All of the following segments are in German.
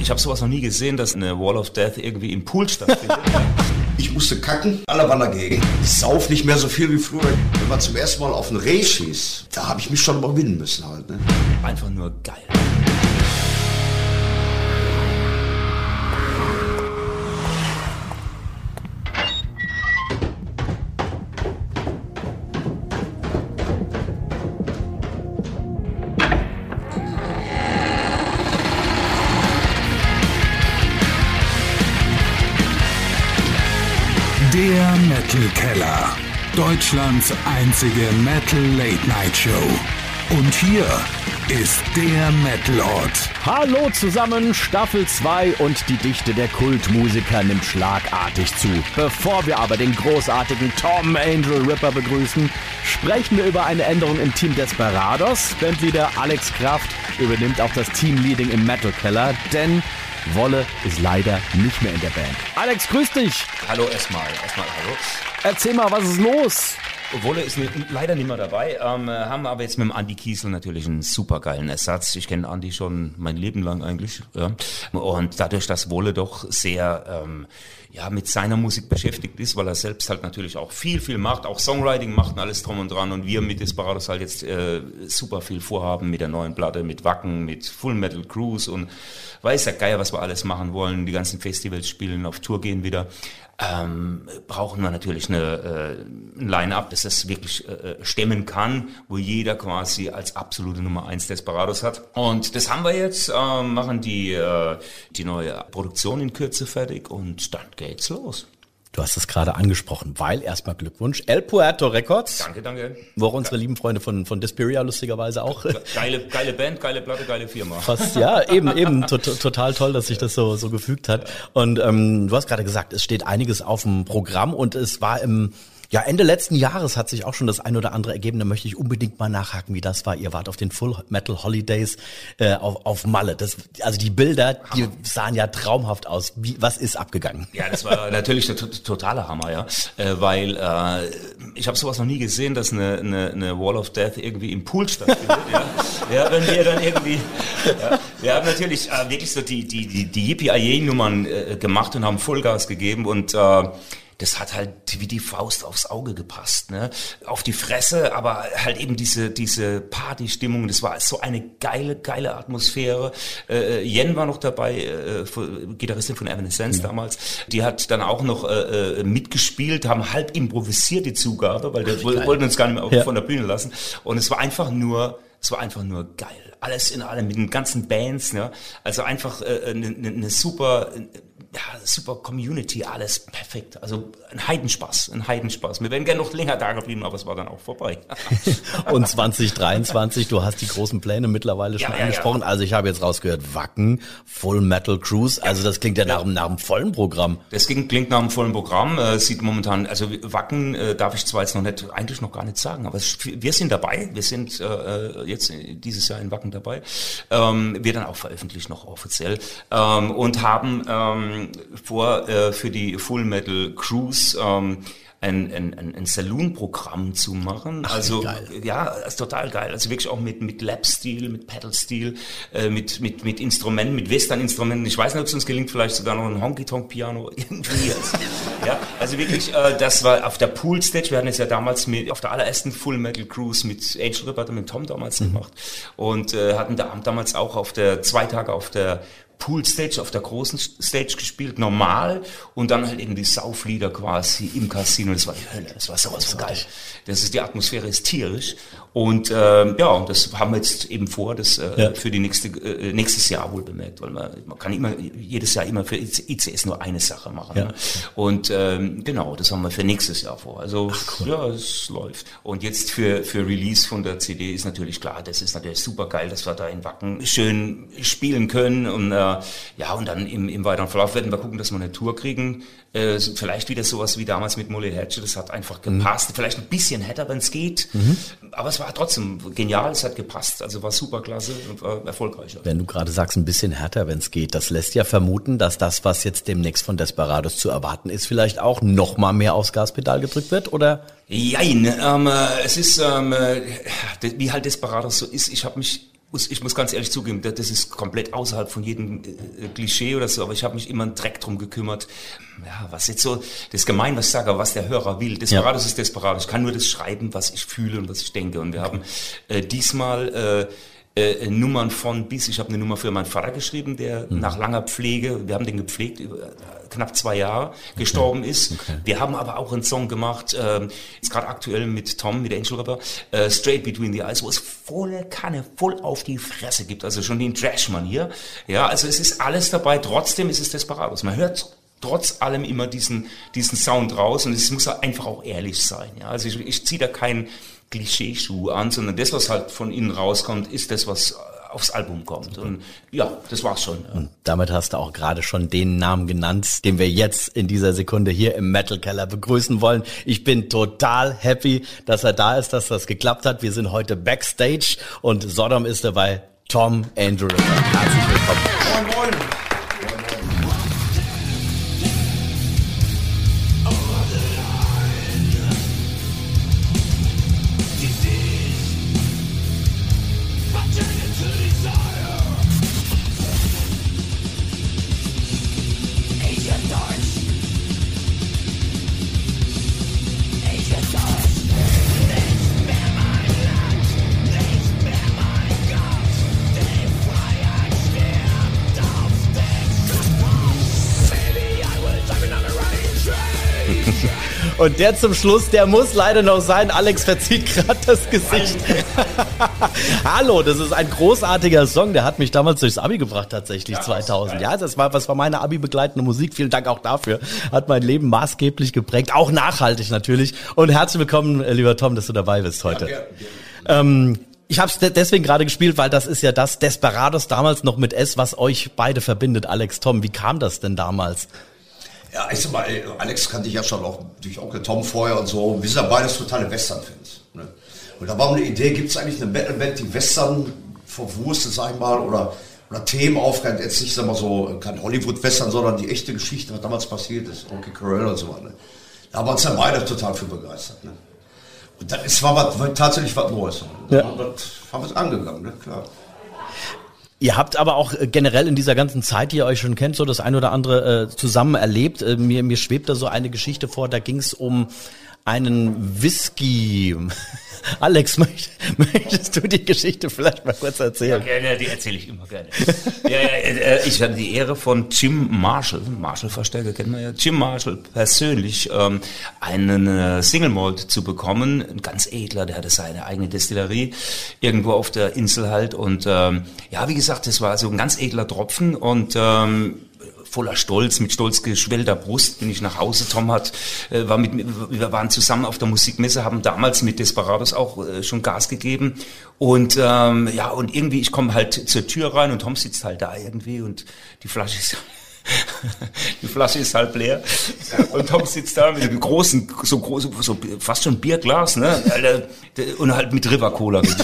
Ich habe sowas noch nie gesehen, dass eine Wall of Death irgendwie im Pool stattfindet. Ich musste kacken, alle waren dagegen. Ich sauf nicht mehr so viel wie früher. Wenn man zum ersten Mal auf ein Reh schießt, da habe ich mich schon überwinden müssen halt. Ne? Einfach nur geil. Deutschlands einzige Metal Late Night Show. Und hier ist der Metalort. Hallo zusammen, Staffel 2 und die Dichte der Kultmusiker nimmt schlagartig zu. Bevor wir aber den großartigen Tom Angel Ripper begrüßen, sprechen wir über eine Änderung im Team Desperados. Bandleader Alex Kraft übernimmt auch das Teamleading im Metal Keller, denn Wolle ist leider nicht mehr in der Band. Alex, grüß dich. Hallo erstmal, erstmal hallo. Erzähl mal, was ist los? Wolle ist leider nicht mehr dabei, ähm, haben aber jetzt mit dem Andi Kiesel natürlich einen supergeilen Ersatz. Ich kenne Andi schon mein Leben lang eigentlich. Ja. Und dadurch, dass Wolle doch sehr ähm, ja, mit seiner Musik beschäftigt ist, weil er selbst halt natürlich auch viel, viel macht, auch Songwriting macht und alles drum und dran. Und wir mit Desperados halt jetzt äh, super viel vorhaben mit der neuen Platte, mit Wacken, mit Full Metal Cruise und weiß ja geil, was wir alles machen wollen, die ganzen Festivals spielen, auf Tour gehen wieder ähm, brauchen wir natürlich eine, äh, ein Line-Up, das das wirklich äh, stemmen kann, wo jeder quasi als absolute Nummer eins Desperados hat. Und das haben wir jetzt, äh, machen die, äh, die neue Produktion in Kürze fertig und dann geht's los. Du hast es gerade angesprochen, weil erstmal Glückwunsch. El Puerto Records. Danke, danke. Wo auch unsere lieben Freunde von, von Desperia lustigerweise auch. Geile, geile Band, geile Platte, geile Firma. Fast, ja, eben, eben. To total toll, dass sich das so, so gefügt hat. Und ähm, du hast gerade gesagt, es steht einiges auf dem Programm und es war im ja, Ende letzten Jahres hat sich auch schon das ein oder andere ergeben. Da möchte ich unbedingt mal nachhaken, wie das war. Ihr wart auf den Full Metal Holidays äh, auf, auf Malle. Das, also die Bilder, die sahen ja traumhaft aus. Wie, was ist abgegangen? Ja, das war natürlich der totale Hammer, ja. Äh, weil äh, ich habe sowas noch nie gesehen, dass eine, eine, eine Wall of Death irgendwie im Pool stattfindet. ja. ja, wenn wir dann irgendwie... Ja, wir haben natürlich äh, wirklich so die, die, die, die Yippie-Nummern äh, gemacht und haben Vollgas gegeben und... Äh, das hat halt wie die Faust aufs Auge gepasst, ne? Auf die Fresse, aber halt eben diese, diese Partystimmung, das war so eine geile, geile Atmosphäre. Äh, Jen war noch dabei, äh, Gitarristin von Evanescence ja. damals, die hat dann auch noch äh, äh mitgespielt, haben halb improvisiert die Zugabe, weil wir wollten uns gar nicht mehr ja. von der Bühne lassen. Und es war einfach nur, es war einfach nur geil. Alles in allem mit den ganzen Bands, ne? Also einfach eine äh, ne, ne, ne super ja, super Community, alles perfekt. Also ein Heidenspaß, ein Heidenspaß. Wir wären gerne noch länger da geblieben, aber es war dann auch vorbei. Und 2023, du hast die großen Pläne mittlerweile schon ja, angesprochen. Ja, also ich habe jetzt rausgehört, Wacken, Full Metal Cruise. Also das klingt ja, nach, nach einem vollen Programm. Das klingt, klingt nach einem vollen Programm. Äh, sieht momentan, also Wacken äh, darf ich zwar jetzt noch nicht, eigentlich noch gar nicht sagen, aber es, wir sind dabei. Wir sind äh, jetzt dieses Jahr in Wacken dabei. Ähm, wir dann auch veröffentlicht noch offiziell ähm, und haben ähm, vor äh, für die Full Metal Cruise ähm, ein, ein, ein Saloon-Programm zu machen. Ach, also ja, ist total geil. Also wirklich auch mit mit Lap-Stil, mit Pedal-Stil, äh, mit mit mit Instrumenten, mit Western-Instrumenten. Ich weiß nicht, ob es uns gelingt, vielleicht sogar noch ein Honky-Tonk-Piano irgendwie. Ja, also wirklich, äh, das war auf der Pool-Stage. Wir hatten es ja damals mit auf der allerersten Full Metal Cruise mit Angel Ripper mit Tom damals mhm. gemacht und äh, hatten da damals auch auf der zwei Tage auf der Pool Stage auf der großen Stage gespielt, normal und dann halt eben die Sauflieder quasi im Casino. Das war die Hölle, das war sowas von geil. Das ist die Atmosphäre ist tierisch und äh, ja, und das haben wir jetzt eben vor, das äh, ja. für die nächste äh, nächstes Jahr wohl bemerkt, weil man, man kann immer jedes Jahr immer für ICS nur eine Sache machen. Ja. Ne? Und ähm, genau, das haben wir für nächstes Jahr vor. Also Ach, cool. ja, es läuft. Und jetzt für für Release von der CD ist natürlich klar, das ist natürlich super geil, dass wir da in Wacken schön spielen können und äh, ja, und dann im, im weiteren Verlauf werden wir gucken, dass wir eine Tour kriegen. Äh, vielleicht wieder sowas wie damals mit Molly Hatchet. Das hat einfach gepasst. Mhm. Vielleicht ein bisschen härter, wenn es geht. Mhm. Aber es war trotzdem genial. Es hat gepasst. Also war super klasse und war erfolgreich. Wenn du gerade sagst, ein bisschen härter, wenn es geht, das lässt ja vermuten, dass das, was jetzt demnächst von Desperados zu erwarten ist, vielleicht auch noch mal mehr aufs Gaspedal gedrückt wird, oder? Jein, ähm, äh, es ist, ähm, äh, wie halt Desperados so ist. Ich habe mich ich muss ganz ehrlich zugeben, das ist komplett außerhalb von jedem äh, Klischee oder so, aber ich habe mich immer einen Dreck drum gekümmert. Ja, was jetzt so, das ist gemein, was ich sage, aber was der Hörer will. Desperados ja. ist Desperados. Ich kann nur das schreiben, was ich fühle und was ich denke. Und wir haben äh, diesmal äh, äh, Nummern von bis. Ich habe eine Nummer für meinen Vater geschrieben, der mhm. nach langer Pflege, wir haben den gepflegt, über äh, knapp zwei Jahre gestorben okay. ist. Okay. Wir haben aber auch einen Song gemacht, äh, jetzt gerade aktuell mit Tom, mit Angel Rapper, äh, Straight Between the Eyes, wo es volle Kanne, voll auf die Fresse gibt, also schon den Trash-Manier. Ja, also es ist alles dabei, trotzdem ist es Desperados. Man hört trotz allem immer diesen, diesen Sound raus und es muss einfach auch ehrlich sein. Ja, also ich, ich ziehe da keinen Klischeeschuh an, sondern das, was halt von innen rauskommt, ist das, was aufs Album kommt. Und ja, das war's schon. Und damit hast du auch gerade schon den Namen genannt, den wir jetzt in dieser Sekunde hier im Metal Keller begrüßen wollen. Ich bin total happy, dass er da ist, dass das geklappt hat. Wir sind heute backstage und Sodom ist dabei. Tom Andrew. Herzlich willkommen. Moin, moin. Und der zum Schluss, der muss leider noch sein. Alex verzieht gerade das Gesicht. Hallo, das ist ein großartiger Song. Der hat mich damals durchs Abi gebracht, tatsächlich, ja, 2000. Ja, das war, was war meine Abi-begleitende Musik. Vielen Dank auch dafür. Hat mein Leben maßgeblich geprägt. Auch nachhaltig natürlich. Und herzlich willkommen, äh, lieber Tom, dass du dabei bist heute. Ja, ähm, ich habe es deswegen gerade gespielt, weil das ist ja das Desperados damals noch mit S, was euch beide verbindet, Alex, Tom. Wie kam das denn damals? Ja, ich sag mal, Alex kannte ich ja schon auch durch Onkel Tom vorher und so. Wir sind ja beides totale Western-Fans. Ne? Und da war eine Idee, gibt es eigentlich eine Metal-Band, die Western verwurstet, sag ich mal, oder, oder Themen aufgreift, jetzt nicht, sag mal so, kein Hollywood-Western, sondern die echte Geschichte, was damals passiert ist, Onkel Carell und so weiter. Ne? Da haben wir uns ja beide total für begeistert. Ne? Und dann, es war, was, war tatsächlich was Neues. Ja. Haben wir, haben wir es angegangen, ne? klar. Ihr habt aber auch äh, generell in dieser ganzen Zeit, die ihr euch schon kennt, so das ein oder andere äh, zusammen erlebt. Äh, mir, mir schwebt da so eine Geschichte vor, da ging es um einen Whisky. Alex, möchtest du die Geschichte vielleicht mal kurz erzählen? Ja, gerne, die erzähle ich immer gerne. ja, ja, äh, ich hatte die Ehre von Jim Marshall, Marshall-Verstärker kennen wir ja, Jim Marshall persönlich ähm, einen äh, Single Malt zu bekommen. Ein ganz edler, der hatte seine eigene Destillerie irgendwo auf der Insel halt. Und ähm, ja, wie gesagt, das war so ein ganz edler Tropfen und ähm, voller Stolz, mit stolz geschwellter Brust bin ich nach Hause. Tom hat, äh, war mit, wir waren zusammen auf der Musikmesse, haben damals mit Desperados auch äh, schon Gas gegeben. Und ähm, ja, und irgendwie, ich komme halt zur Tür rein und Tom sitzt halt da irgendwie und die Flasche ist die Flasche ist halb leer und Tom sitzt da mit einem großen, so groß, so fast schon Bierglas, ne? Und halt mit River Cola ne?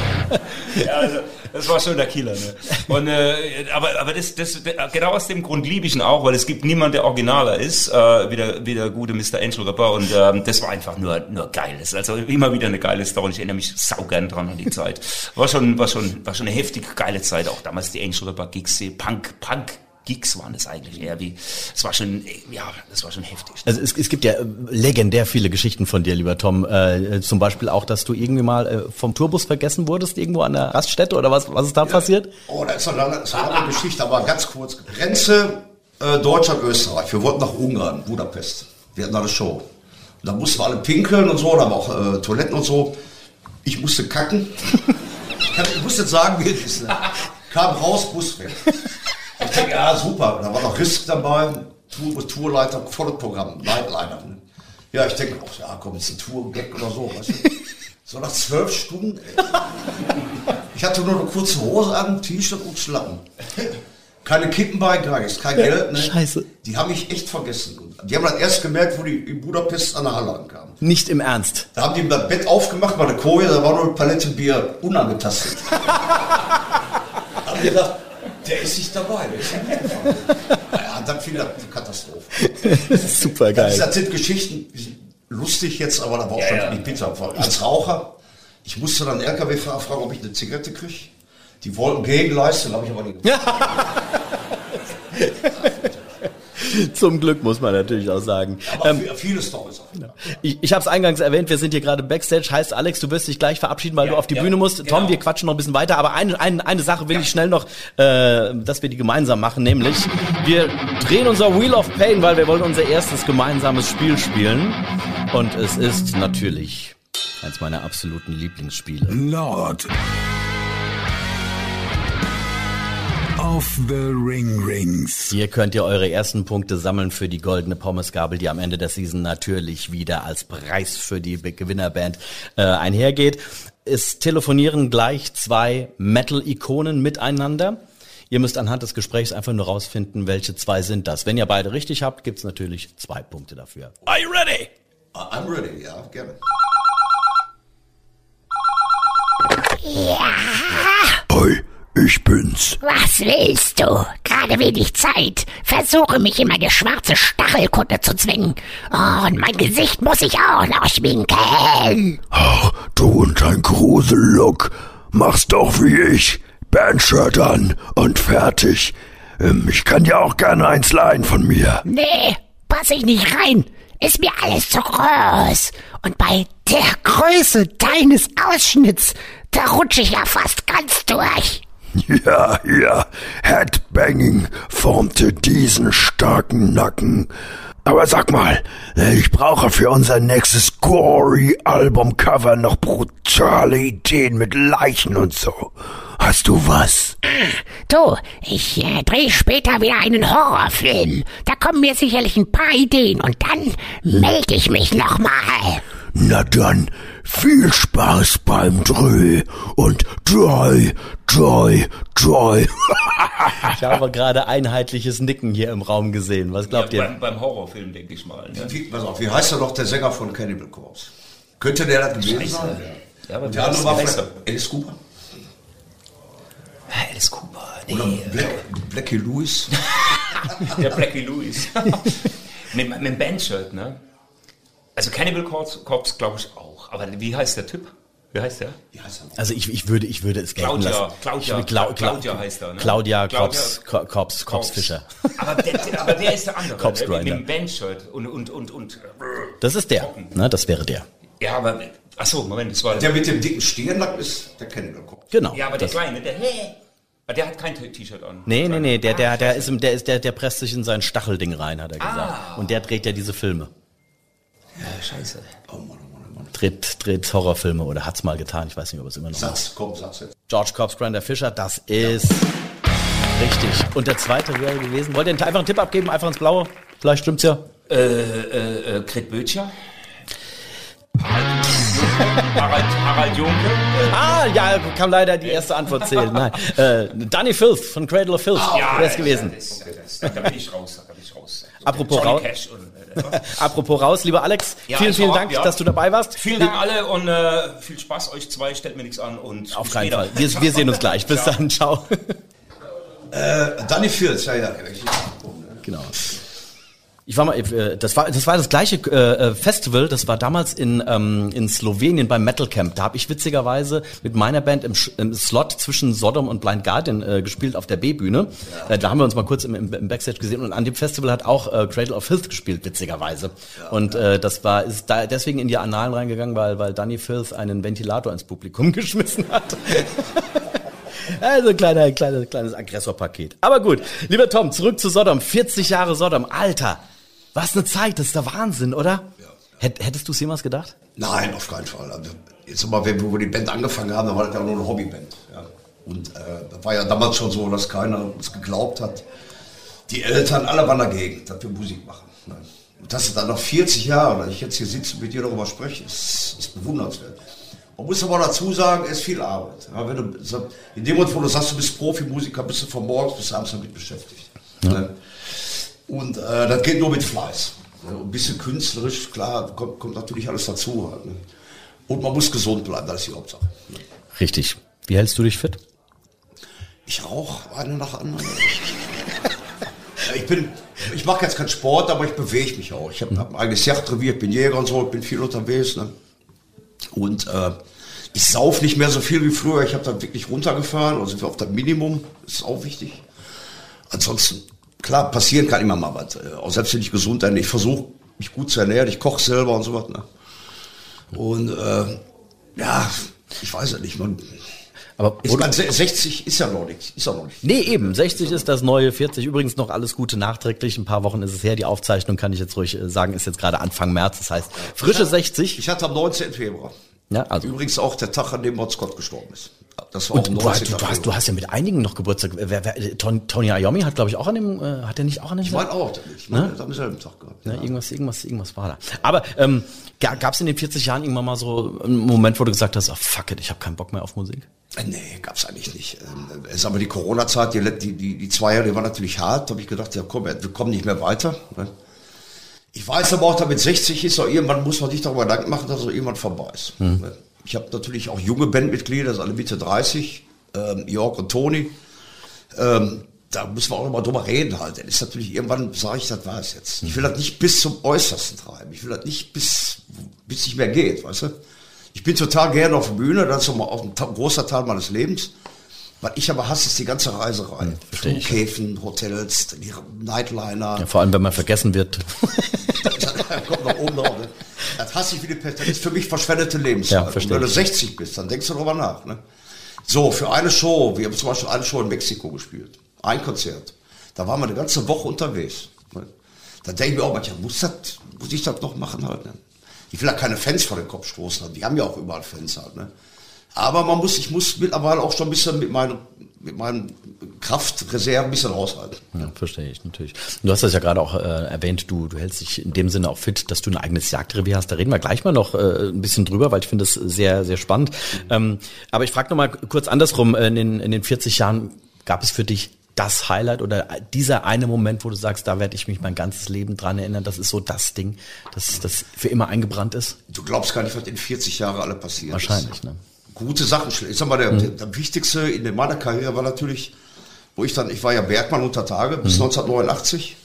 ja, also, das war schon der Killer. Ne? Und, äh, aber aber das, das, genau aus dem Grund liebe ich ihn auch, weil es gibt niemanden, der originaler ist, äh, wie, der, wie der gute Mr. Angel Ripper. Und ähm, das war einfach nur, nur geiles. Also immer wieder eine geile Story. Ich erinnere mich saugern dran an die Zeit. War schon, war schon, war schon eine heftig geile Zeit. Auch damals die Angel Ripper Gigs, Punk, Punk Gigs waren das eigentlich eher wie, es war schon, ja, das war schon heftig. Also es, es gibt ja legendär viele Geschichten von dir, lieber Tom. Äh, zum Beispiel auch, dass du irgendwie mal äh, vom Tourbus vergessen wurdest, irgendwo an der Raststätte oder was, was ist da ja. passiert? Oh, das ist eine lange, ist eine lange Geschichte, aber ganz kurz. Grenze äh, Deutschland, Österreich. Wir wollten nach Ungarn, Budapest. Wir hatten da eine Show. Da mussten wir alle pinkeln und so, da haben auch äh, Toiletten und so. Ich musste kacken. ich, kann, ich muss jetzt sagen, wie es ist. Ne? Kam raus, Bus weg. Ich denke, ja, super. Da war noch Risk dabei, Tour, Tourleiter, volles Programm, Nightliner. Ne? Ja, ich denke, oh, ja, komm, jetzt ein Tour-Gag oder so. Weißt du? So nach zwölf Stunden. Ey. Ich hatte nur eine kurze Hose an, T-Shirt und Schlappen. Keine Kippen bei, gar nichts, kein Geld. Ne? Scheiße. Die haben mich echt vergessen. Die haben dann erst gemerkt, wo die in Budapest an der Halle ankamen. Nicht im Ernst. Da haben die das Bett aufgemacht, meine Koje, da war nur eine Palette Bier unangetastet. haben die gedacht, der ist nicht dabei, der ist nicht naja, dann fiel eine Katastrophe. Super geil. Das sind Geschichten, lustig jetzt, aber da war auch ja, schon ja. die Pizza. Als Raucher Ich musste dann LKW-Fahrer fragen, ob ich eine Zigarette kriege. Die wollten Gegenleistung, habe ich aber nicht. Zum Glück muss man natürlich auch sagen. Aber ähm, viele Storys auch. Ich, ich habe es eingangs erwähnt, wir sind hier gerade Backstage. Heißt, Alex, du wirst dich gleich verabschieden, weil Ja, du auf die ja, Bühne musst. genau. Tom, wir quatschen noch ein bisschen weiter. Aber eine, eine, eine Sache will ich schnell noch, äh, dass wir die gemeinsam machen. Nämlich, wir drehen unser Wheel of Pain, weil wir wollen unser erstes gemeinsames Spiel spielen. Und es ist natürlich eins meiner absoluten Lieblingsspiele. Lord of the Ring Rings. Hier könnt ihr eure ersten Punkte sammeln für die goldene Pommesgabel, die am Ende der Season natürlich wieder als Preis für die Gewinnerband äh, einhergeht. Es telefonieren gleich zwei Metal-Ikonen miteinander. Ihr müsst anhand des Gesprächs einfach nur rausfinden, welche zwei sind das. Wenn ihr beide richtig habt, gibt's natürlich zwei Punkte dafür. Are you ready? I'm ready, ja, gerne. Hi, ich bin's. Was willst du? Gerade wenig Zeit. Versuche mich in meine schwarze Stachelkutte zu zwingen. Oh, und mein Gesicht muss ich auch noch schminken. Ach, du und dein Grusellook. Mach's doch wie ich. Bandshirt an und fertig. Ähm, ich kann ja auch gerne eins leihen von mir. Nee, pass ich nicht rein. Ist mir alles zu groß. Und bei der Größe deines Ausschnitts, da rutsche ich ja fast ganz durch. Ja, ja, Headbanging formte diesen starken Nacken. Aber sag mal, ich brauche für unser nächstes Gory-Albumcover noch brutale Ideen mit Leichen und so. Hast du was? Du, ich äh, drehe später wieder einen Horrorfilm. Da kommen mir sicherlich ein paar Ideen und dann melde ich mich nochmal. Na dann, viel Spaß beim Dreh und Joy, Joy, Joy. Ich habe gerade einheitliches Nicken hier im Raum gesehen. Was glaubt ja, ihr? beim, beim Horrorfilm, denke ich mal. Ne? Wie, pass auf, wie heißt er doch, der Sänger von Cannibal Corpse? Könnte der das gewesen Scheiße. sein? Ja, aber der andere war vielleicht Alice Cooper? Ah, Alice Cooper. Oder Nee, Black, Blackie Lewis? der Blackie Lewis. mit, mit dem Bandshirt, ne? Also Cannibal Corpse, glaube ich auch. Aber wie heißt der Typ? Wie heißt der? Wie heißt er? Also ich, ich würde ich würde es gelten Claudia, lassen. Claudia, Ich- Clau- Clau- Claudia heißt er, ne? Claudia Kops, Ko- Kops, Kops Fischer. Aber der, der, aber der ist der andere. Corpse ne? Mit Grinder. dem Bandshirt und, und, und, und. äh, Das ist der. Ne, das wäre der. Ja, aber. Achso, Moment, das war. Der mit dem dicken Stirnlack ist der Cannibal Corpse. Genau. ja, aber der Kleine, der. Ah, Der hat kein T-Shirt an. nee, nee, nee, der, der, Ah, der ist im, der ist, der, der presst sich in sein Stachelding rein, hat er gesagt. Ah. Und der dreht ja diese Filme. Scheiße. Oh Mann, oh Mann, oh Mann. Dreht, dreht Horrorfilme oder hat's mal getan. Ich weiß nicht, ob es immer noch macht. Satz, komm, Satz jetzt. George Cobbs, Grinder Fischer, das ist richtig. Und der zweite wäre gewesen. Wollt ihr einfach einen Tipp abgeben, einfach ins Blaue? Vielleicht stimmt's ja. Äh, äh, äh, Gret Böttcher. Harald, Harald Junke. Ah, ja, kann leider die erste Antwort zählen. Nein. Äh, Danny Filth von Cradle of Filth wäre es gewesen. Das, das, da bin ich raus, da bin ich raus. Apropos Johnny raus- Cash und, äh, Apropos raus, lieber Alex, Ja, vielen, also vielen ab, Dank, ja. dass du dabei warst. Vielen Dank alle und äh, viel Spaß euch zwei. Stellt mir nichts an und Auf keinen später. Fall. Wir, wir sehen uns gleich. Bis Ciao. dann. Ciao. Äh, Danny Fields, ja, ja. Genau. Ich war mal, äh, das war das war das gleiche äh, Festival, das war damals in ähm, in Slowenien beim Metal Camp. Da habe ich witzigerweise mit meiner Band im, im Slot zwischen Sodom und Blind Guardian äh, gespielt auf der B-Bühne. Äh, da haben wir uns mal kurz im, im, Backstage gesehen und an dem Festival hat auch äh, Cradle of Filth gespielt, witzigerweise. und äh, das war ist da deswegen in die Annalen reingegangen, weil weil Danny Filth einen Ventilator ins Publikum geschmissen hat. Also ein kleiner, kleiner, kleines Aggressorpaket. Aber gut, lieber Tom, zurück zu Sodom. 40 Jahre Sodom. Alter, was eine Zeit, das ist der Wahnsinn, oder? Hätt, hättest du es jemals gedacht? Nein, auf keinen Fall. Also, jetzt mal, wenn wo wir die Band angefangen haben, da war das ja nur eine Hobbyband. Ja. Und äh, das war ja damals schon so, dass keiner uns geglaubt hat. Die Eltern, alle waren dagegen, dass wir Musik machen. Nein. Und dass es dann nach 40 Jahren, dass ich jetzt hier sitze und mit dir darüber spreche, ist, ist bewundernswert. Man muss aber dazu sagen, es ist viel Arbeit. Ja, wenn du, in dem Moment, wo du sagst, du bist Profimusiker, bist du von morgens bis abends damit beschäftigt. Ne? Und äh, das geht nur mit Fleiß. Ja, ein bisschen künstlerisch, klar, kommt, kommt natürlich alles dazu. Halt, ne? Und man muss gesund bleiben, das ist die Hauptsache. Ne? Richtig. Wie hältst du dich fit? Ich rauche eine nach der anderen. Ich bin, ich mache jetzt keinen Sport, aber ich bewege mich auch. Ich habe hab ein eigenes Jagdrevier, ich bin Jäger und so, ich bin viel unterwegs. Ne? Und äh, Ich sauf nicht mehr so viel wie früher. Ich habe dann wirklich runtergefahren, also auf das Minimum. Das ist auch wichtig. Ansonsten, klar, passieren kann immer mal was. Äh, Auch selbst wenn ich gesund bin. Ich versuche mich gut zu ernähren. Ich koche selber und so was. Ne? Und äh, ja, ich weiß ja nicht. Man, Aber ich meine, 60 ist ja noch nicht. Ist ja noch nicht. Nee, eben. 60 ist das neue 40. Übrigens noch alles Gute nachträglich. Ein paar Wochen ist es her. Die Aufzeichnung kann ich jetzt ruhig äh, sagen, ist jetzt gerade Anfang März. Das heißt, frische 60. Ich hatte am 19. Februar. Ja, also. Übrigens auch der Tag, an dem Mott Scott gestorben ist. Das war Und auch am du, hast, 19. du, hast, du hast ja mit einigen noch Geburtstag. Wer, wer, Ton, Tony Iommi hat, glaube ich, auch an dem, äh, hat er nicht auch an dem Ich meine auch, ich Ne? meine, das am selben Tag gehabt. Ja, irgendwas, irgendwas, irgendwas war da. Aber ähm, gab es in den 40 Jahren irgendwann mal so einen Moment, wo du gesagt hast, oh, fuck it, ich habe keinen Bock mehr auf Musik? Äh, Nee, gab's eigentlich nicht. Es ist aber die Corona-Zeit, die, die, die, die zwei Jahre, die war natürlich hart. Da habe ich gedacht, ja komm, wir kommen nicht mehr weiter. ne? Ich weiß aber auch, damit 60 ist, auch irgendwann muss man sich darüber Gedanken machen, dass es irgendwann vorbei ist. ne? Ich habe natürlich auch junge Bandmitglieder, das sind alle Mitte 30, ähm, Jörg und Toni. Ähm, da müssen wir auch immer drüber reden halt. Das ist natürlich, irgendwann sage ich, das war es jetzt. Ich will das nicht bis zum Äußersten treiben. Ich will das nicht bis, bis nicht mehr geht, weißt du? Ich bin total gerne auf der Bühne, das ist so mal auch ein großer Teil meines Lebens. Was ich aber hasse, ist die ganze Reiserei. ich. Flughäfen, Hotels, die Nightliner. Ja, vor allem, wenn man vergessen wird. kommt noch oben drauf. Ne? Das hasse ich wie die Pest. Das ist für mich verschwendete Ja, Lebenszeit. Und verstehe wenn du ich. 60 bist, dann denkst du darüber nach. Ne? So, für eine Show, wir haben zum Beispiel eine Show in Mexiko gespielt. Ein Konzert. Da waren wir eine ganze Woche unterwegs. Ne? Da denke ich mir auch manchmal, muss, das, muss ich das noch machen halt? Ne? Ich will da keine Fans vor den Kopf stoßen. Die haben ja auch überall Fans halt. Ne? Aber man muss, ich muss mittlerweile auch schon ein bisschen mit meinen, mit meinen Kraftreserven ein bisschen raushalten. Ja, verstehe ich natürlich. Du hast das ja gerade auch äh, erwähnt, du, du hältst dich in dem Sinne auch fit, dass du ein eigenes Jagdrevier hast. Da reden wir gleich mal noch äh, ein bisschen drüber, weil ich finde das sehr, sehr spannend. Ähm, aber ich frage noch mal kurz andersrum. Äh, In den, in den 40 Jahren gab es für dich das Highlight oder dieser eine Moment, wo du sagst, da werde ich mich mein ganzes Leben dran erinnern, das ist so das Ding, das, das für immer eingebrannt ist? Du glaubst gar nicht, was in 40 Jahren alle passiert Wahrscheinlich, ist. ne? Gute Sachen. Ich sag mal, der, der, der wichtigste in meiner Karriere war natürlich, wo ich dann, ich war ja Bergmann unter Tage bis 1989.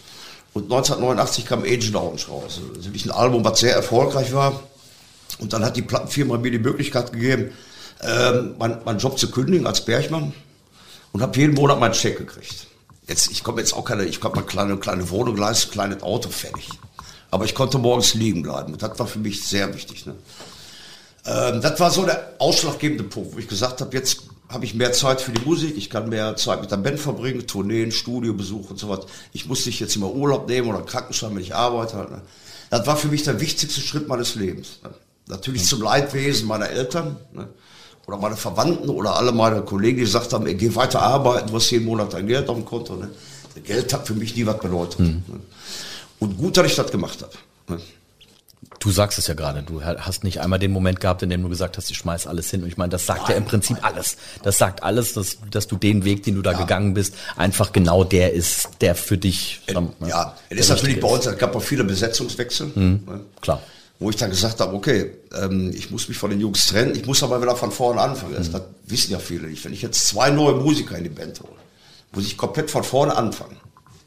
Und 1989 kam Agent Orange raus. Also ein Album, was sehr erfolgreich war. Und dann hat die Plattenfirma mir die Möglichkeit gegeben, ähm, mein, meinen Job zu kündigen als Bergmann und habe jeden Monat meinen Check gekriegt. Jetzt, ich komme jetzt auch keine, ich habe mal kleine, kleine Wohnung leisten, kleines Auto fertig. Aber ich konnte morgens liegen bleiben. Und das war für mich sehr wichtig. Ne? Ähm, das war so der ausschlaggebende Punkt, wo ich gesagt habe, jetzt habe ich mehr Zeit für die Musik, ich kann mehr Zeit mit der Band verbringen, Tourneen, Studiobesuch und so was. Ich muss nicht jetzt immer Urlaub nehmen oder Krankenschein, wenn ich arbeite. Ne? Das war für mich der wichtigste Schritt meines Lebens. Ne? Natürlich zum Leidwesen meiner Eltern ne? oder meine Verwandten oder alle meine Kollegen, die gesagt haben, ey, geh weiter arbeiten, du hast jeden Monat dein Geld auf dem Konto. Ne? Das Geld hat für mich nie was bedeutet. Ne? Und gut, dass ich das gemacht habe. Du sagst es ja gerade, du hast nicht einmal den Moment gehabt, in dem du gesagt hast, ich schmeiß alles hin. Und ich meine, das sagt ja im Prinzip alles. Das sagt alles, dass, dass du den Weg, den du da gegangen bist, einfach genau der ist, der für dich. ne, Ja, der es ist natürlich bei uns, es gab auch viele Besetzungswechsel. Ne? Klar. Wo ich dann gesagt habe, okay, ähm, ich muss mich von den Jungs trennen, ich muss aber wieder von vorne anfangen. Das, das wissen ja viele nicht. Wenn ich jetzt zwei neue Musiker in die Band hole, muss ich komplett von vorne anfangen.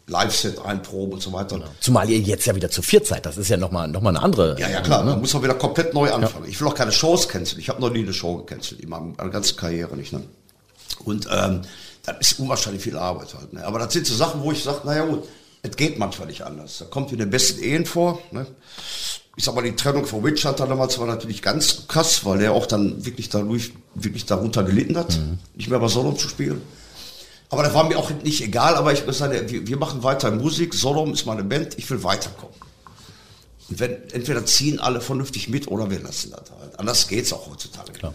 Live-Set einproben und so weiter. Zumal ihr jetzt ja wieder zu viert seid. Das ist ja nochmal noch mal eine andere. Ja, ja, klar, da muss man wieder komplett neu anfangen. Ich will auch keine Shows canceln. Ich habe noch nie eine Show gecancelt, in meiner ganzen Karriere nicht. Ne? Und ähm, das ist unwahrscheinlich viel Arbeit halt. Ne? Aber das sind so Sachen, wo ich sage, naja gut, es geht manchmal nicht anders. Da kommt in den besten Ehen vor. Ne? Ich sag mal, die Trennung von Rich Hunter damals war natürlich ganz krass, weil der auch dann wirklich dadurch, wirklich darunter gelitten hat, nicht mehr bei Sodom zu spielen. Aber das war mir auch nicht egal, aber ich muss sagen, wir, wir machen weiter Musik, Sodom ist meine Band, ich will weiterkommen. Und wenn, entweder ziehen alle vernünftig mit oder wir lassen das halt. Anders geht's auch heutzutage. Klar.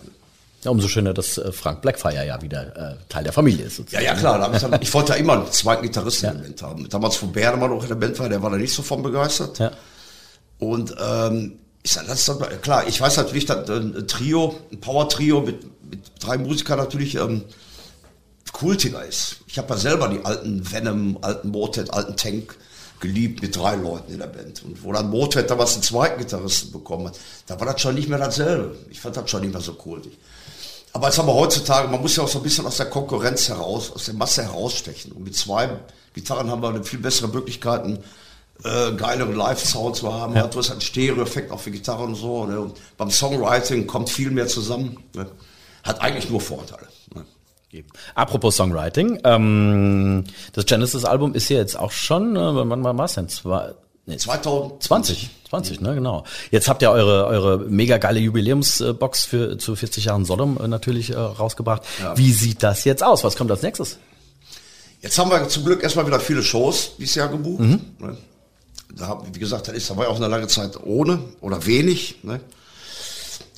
Ja, umso schöner, dass äh, Frank Blackfire ja wieder äh, Teil der Familie ist. Ja, Sozusagen. ja, klar. Hab ich, dann, ich wollte ja immer einen zweiten Gitarristen in der Band haben. Damals von Bernemann noch in der Band war, der war da nicht so von begeistert. Ja. Und ähm, ich sag, das ist klar, ich weiß natürlich, dass ein Trio, ein Power-Trio mit, mit drei Musikern natürlich ähm, kultiger ist. Ich habe ja selber die alten Venom, alten Motet, alten Tank geliebt mit drei Leuten in der Band. Und wo dann Motet damals einen zweiten Gitarristen bekommen hat, da war das schon nicht mehr dasselbe. Ich fand das schon nicht mehr so kultig. Aber jetzt haben wir heutzutage, man muss ja auch so ein bisschen aus der Konkurrenz heraus, aus der Masse herausstechen. Und mit zwei Gitarren haben wir eine viel bessere Möglichkeiten, äh, geileren Live-Sound zu haben. Ja. Du hast einen Stereo-Effekt auch für Gitarre und so. Ne? Und beim Songwriting kommt viel mehr zusammen. Ne? Hat eigentlich nur Vorteile. Ne? Apropos Songwriting, ähm, das Genesis-Album ist ja jetzt auch schon, äh, wann war es denn? Zwei, nee, 2020. 20, 20, ne, genau. Jetzt habt ihr eure, eure mega geile Jubiläumsbox für, zu 40 Jahren Sodom äh, natürlich äh, rausgebracht. Ja. Wie sieht das jetzt aus? Was kommt als nächstes? Jetzt haben wir zum Glück erstmal wieder viele Shows dieses Jahr gebucht. Mhm. Ne? Da, wie gesagt, ist, da war ja auch eine lange Zeit ohne oder wenig. Ne?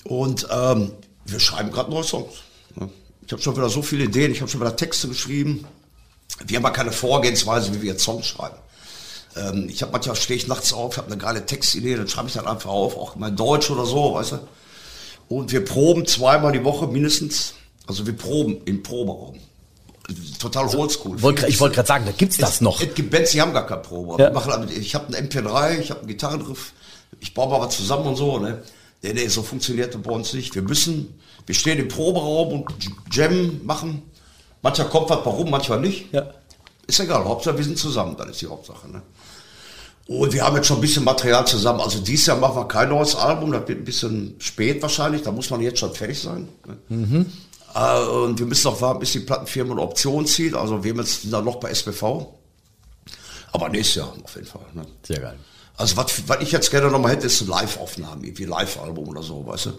Und ähm, wir schreiben gerade neue Songs. Ne? Ich habe schon wieder so viele Ideen, ich habe schon wieder Texte geschrieben. Wir haben aber keine Vorgehensweise, wie wir jetzt Songs schreiben. Ähm, ich habe manchmal stehe ich nachts auf, habe eine geile Textidee, dann schreibe ich dann einfach auf, auch mal Deutsch oder so, weißt du. Und wir proben zweimal die Woche mindestens. Also wir proben im Proberaum. Total oldschool. Wollt, ich wollte gerade sagen, da gibt's das noch. Es gibt Bands, die haben gar kein Probe. Ja. Machen, ich habe einen MP3, ich habe einen Gitarrenriff, ich baue mal was zusammen und so. Ne? Nee, nee, so funktioniert das bei uns nicht. Wir müssen wir stehen im Proberaum und Jam machen. Manchmal kommt was warum, manchmal nicht. Ja. Ist egal, Hauptsache wir sind zusammen, das ist die Hauptsache. Ne? Und wir haben jetzt schon ein bisschen Material zusammen. Also dieses Jahr machen wir kein neues Album, das wird ein bisschen spät wahrscheinlich, da muss man jetzt schon fertig sein. Ne? Mhm. Äh, und wir müssen auch warten, bis die Plattenfirma eine Option zieht. Also wir sind dann noch bei SBV. Aber nächstes Jahr auf jeden Fall. Ne? Sehr geil. Also was, was ich jetzt gerne nochmal hätte, ist eine Live-Aufnahme, irgendwie Live-Album oder so, weißt du.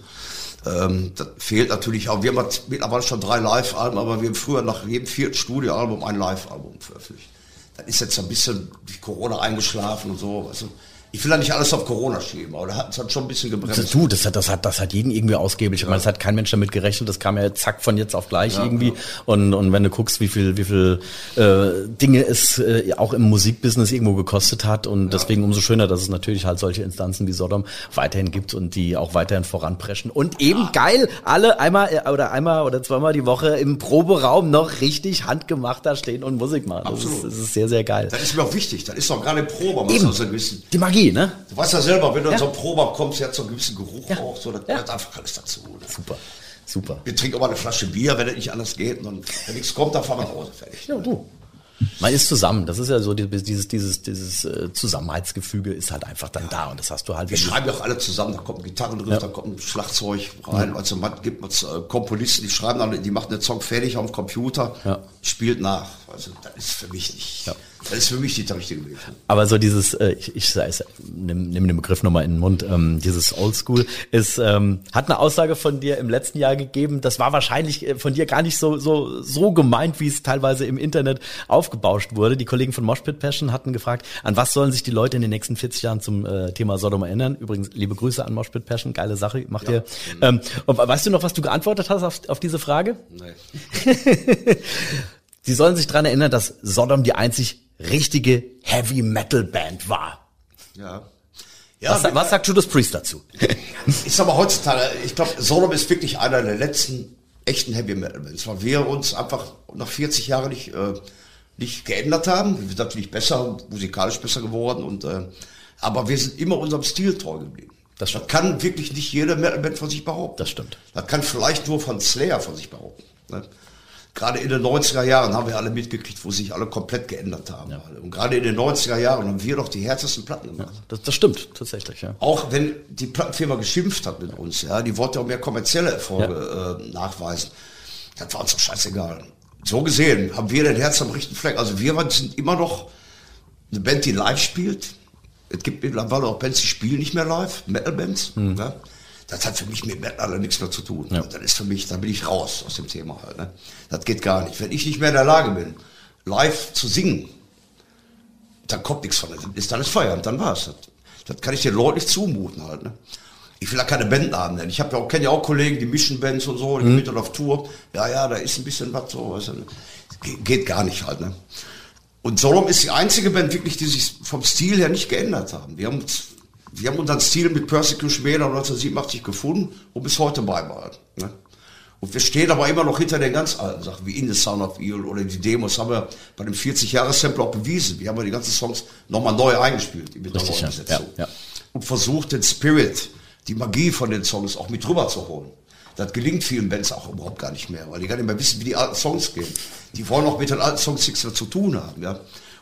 Ähm, das fehlt natürlich auch. Wir haben mittlerweile schon drei Live-Alben, aber wir haben früher nach jedem vierten Studioalbum ein Live-Album veröffentlicht. Das ist jetzt ein bisschen durch Corona eingeschlafen und so. Weißt du? Ich will da nicht alles auf Corona schieben, aber da hat es halt schon ein bisschen gebremst. Du, das hat, das hat, das hat jeden irgendwie ausgeblich. Ich meine, es hat kein Mensch damit gerechnet. Das kam ja zack von jetzt auf gleich ja, irgendwie. Ja. Und, und wenn du guckst, wie viel, wie viel äh, Dinge es äh, auch im Musikbusiness irgendwo gekostet hat und ja. deswegen umso schöner, dass es natürlich halt solche Instanzen wie Sodom weiterhin gibt und die auch weiterhin voranpreschen. Und eben geil, alle einmal äh, oder einmal oder zweimal die Woche im Proberaum noch richtig handgemacht da stehen und Musik machen. Absolut. Das ist, das ist sehr, sehr geil. Das ist mir auch wichtig. Das ist doch gerade Probe. Eben. Die Magie ne? Du weißt ja selber, wenn du ja. in so ein Probe kommst, ja so einen gewissen Geruch ja. auch, so, das ja. einfach alles dazu. Ne? Super. Super. Wir trinken auch mal eine Flasche Bier, wenn es nicht anders geht. Und wenn nichts kommt, dann fahren wir nach Hause. Fertig. Ja, du. Man ist zusammen. Das ist ja so dieses dieses dieses äh, Zusammenhaltsgefüge ist halt einfach dann ja. da und das hast du halt. Wir schreiben ja auch alle zusammen. Da kommt ein Gitarrenriff, ja. da kommt ein Schlagzeug rein. Ja. Also man gibt es äh, Komponisten, die schreiben dann, die machen den Song fertig auf dem Computer, ja. spielt nach. Also das ist für mich nicht. Das ist für mich der richtige Weg. Aber so dieses, äh, ich, ich nimm, nimm den Begriff nochmal in den Mund, ähm, dieses Oldschool ist, ähm, hat eine Aussage von dir im letzten Jahr gegeben, das war wahrscheinlich äh, von dir gar nicht so, so, so gemeint, wie es teilweise im Internet aufgebauscht wurde. Die Kollegen von Moshpit Passion hatten gefragt, an was sollen sich die Leute in den nächsten 40 Jahren zum äh, Thema Sodom erinnern? Übrigens, liebe Grüße an Moshpit Passion, geile Sache, macht ja. ihr. Ähm, und weißt du noch, was du geantwortet hast auf, auf diese Frage? Nein. Sie sollen sich dran erinnern, dass Sodom die einzig richtige Heavy Metal Band war. Ja. Ja, was, was sagt Judas Priest dazu? ich sag mal heutzutage, ich glaube, Sodom ist wirklich einer der letzten echten Heavy Metal Bands, weil wir uns einfach nach 40 Jahren nicht, äh, nicht geändert haben. Wir sind natürlich besser, musikalisch besser geworden und, äh, aber wir sind immer unserem Stil treu geblieben. Das, das kann wirklich nicht jede Metal Band von sich behaupten. Das stimmt. Das kann vielleicht nur von Slayer von sich behaupten. Ne? Gerade in den 90er Jahren haben wir alle mitgekriegt, wo sich alle komplett geändert haben. Ja. Und gerade in den 90er Jahren haben wir doch die härtesten Platten gemacht. Ja, das, das, stimmt, tatsächlich, ja. Auch wenn die Plattenfirma geschimpft hat mit uns, ja, die wollte auch mehr kommerzielle Erfolge äh, nachweisen. Das war uns doch scheißegal. So gesehen haben wir den Herz am richtigen Fleck. Also wir sind immer noch eine Band, die live spielt. Es gibt mittlerweile auch Bands, die spielen nicht mehr live, Metal-Bands. Mhm. Ja das hat für mich mit Metal nichts mehr zu tun. Ja. Das ist für mich, da bin ich raus aus dem Thema halt. Ne? Das geht gar nicht. Wenn ich nicht mehr in der Lage bin, live zu singen, dann kommt nichts von. Dann ist alles Feierabend, dann war's. Das, das kann ich den Leuten nicht zumuten halt. Ne? Ich will da keine Bandnamen nennen. Ich habe ja auch, kenne ja auch Kollegen, die mischen Bands und so, die mhm. dann auf Tour. Ja, ja, da ist ein bisschen was so. Weißt du, ne? geht gar nicht halt. Ne? Und Solom ist die einzige Band wirklich, die sich vom Stil her nicht geändert haben. Wir haben uns wir haben unseren Stil mit Persecution Mailer 1987 gefunden und bis heute beibehalten. Ne? Und wir stehen aber immer noch hinter den ganz alten Sachen, wie In the Sound of Eel oder die Demos haben wir bei dem 40-Jahres-Sample auch bewiesen. Wir haben ja die ganzen Songs nochmal neu eingespielt, mit Richtig, der ja, ja. Und versucht den Spirit, die Magie von den Songs auch mit rüber zu holen. Das gelingt vielen Bands auch überhaupt gar nicht mehr, weil die gar nicht mehr wissen, wie die alten Songs gehen. Die wollen auch mit den alten Songs nichts mehr zu tun haben, ja.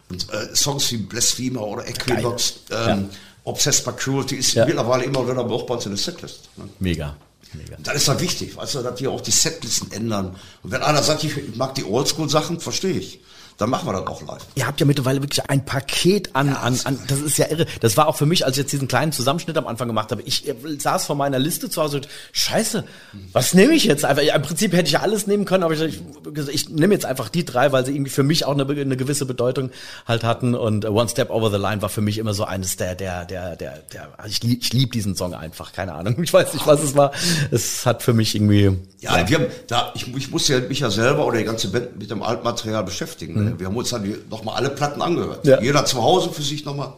Und äh, Songs wie Blasphemer oder Equinox, ähm, Obsessed by Cruelty ist mittlerweile immer wieder auch bei uns in der Setlist. Ne? Mega. Mega. Das ist halt wichtig, weißt du, dass wir auch die Setlisten ändern. Und wenn einer sagt, ich mag die Oldschool-Sachen, verstehe ich. Dann machen wir das auch live. Ihr habt ja mittlerweile wirklich ein Paket an, an, an, das ist ja irre. Das war auch für mich, als ich jetzt diesen kleinen Zusammenschnitt am Anfang gemacht habe. Ich äh, saß vor meiner Liste zu Hause und scheiße, was nehme ich jetzt einfach? Ja, Im Prinzip hätte ich ja alles nehmen können, aber ich, ich, ich nehme jetzt einfach die drei, weil sie irgendwie für mich auch eine, eine gewisse Bedeutung halt hatten. Und äh, One Step Over the Line war für mich immer so eines der, der, der, der, der also ich, lieb- ich liebe diesen Song einfach, keine Ahnung. Ich weiß nicht, was es war. Es hat für mich irgendwie, Ja, wir haben da, ich, ich musste ja mich ja selber oder die ganze Band mit dem Altmaterial beschäftigen. ne? Wir haben uns dann nochmal alle Platten angehört. Mhm. Ja. Jeder zu Hause für sich nochmal.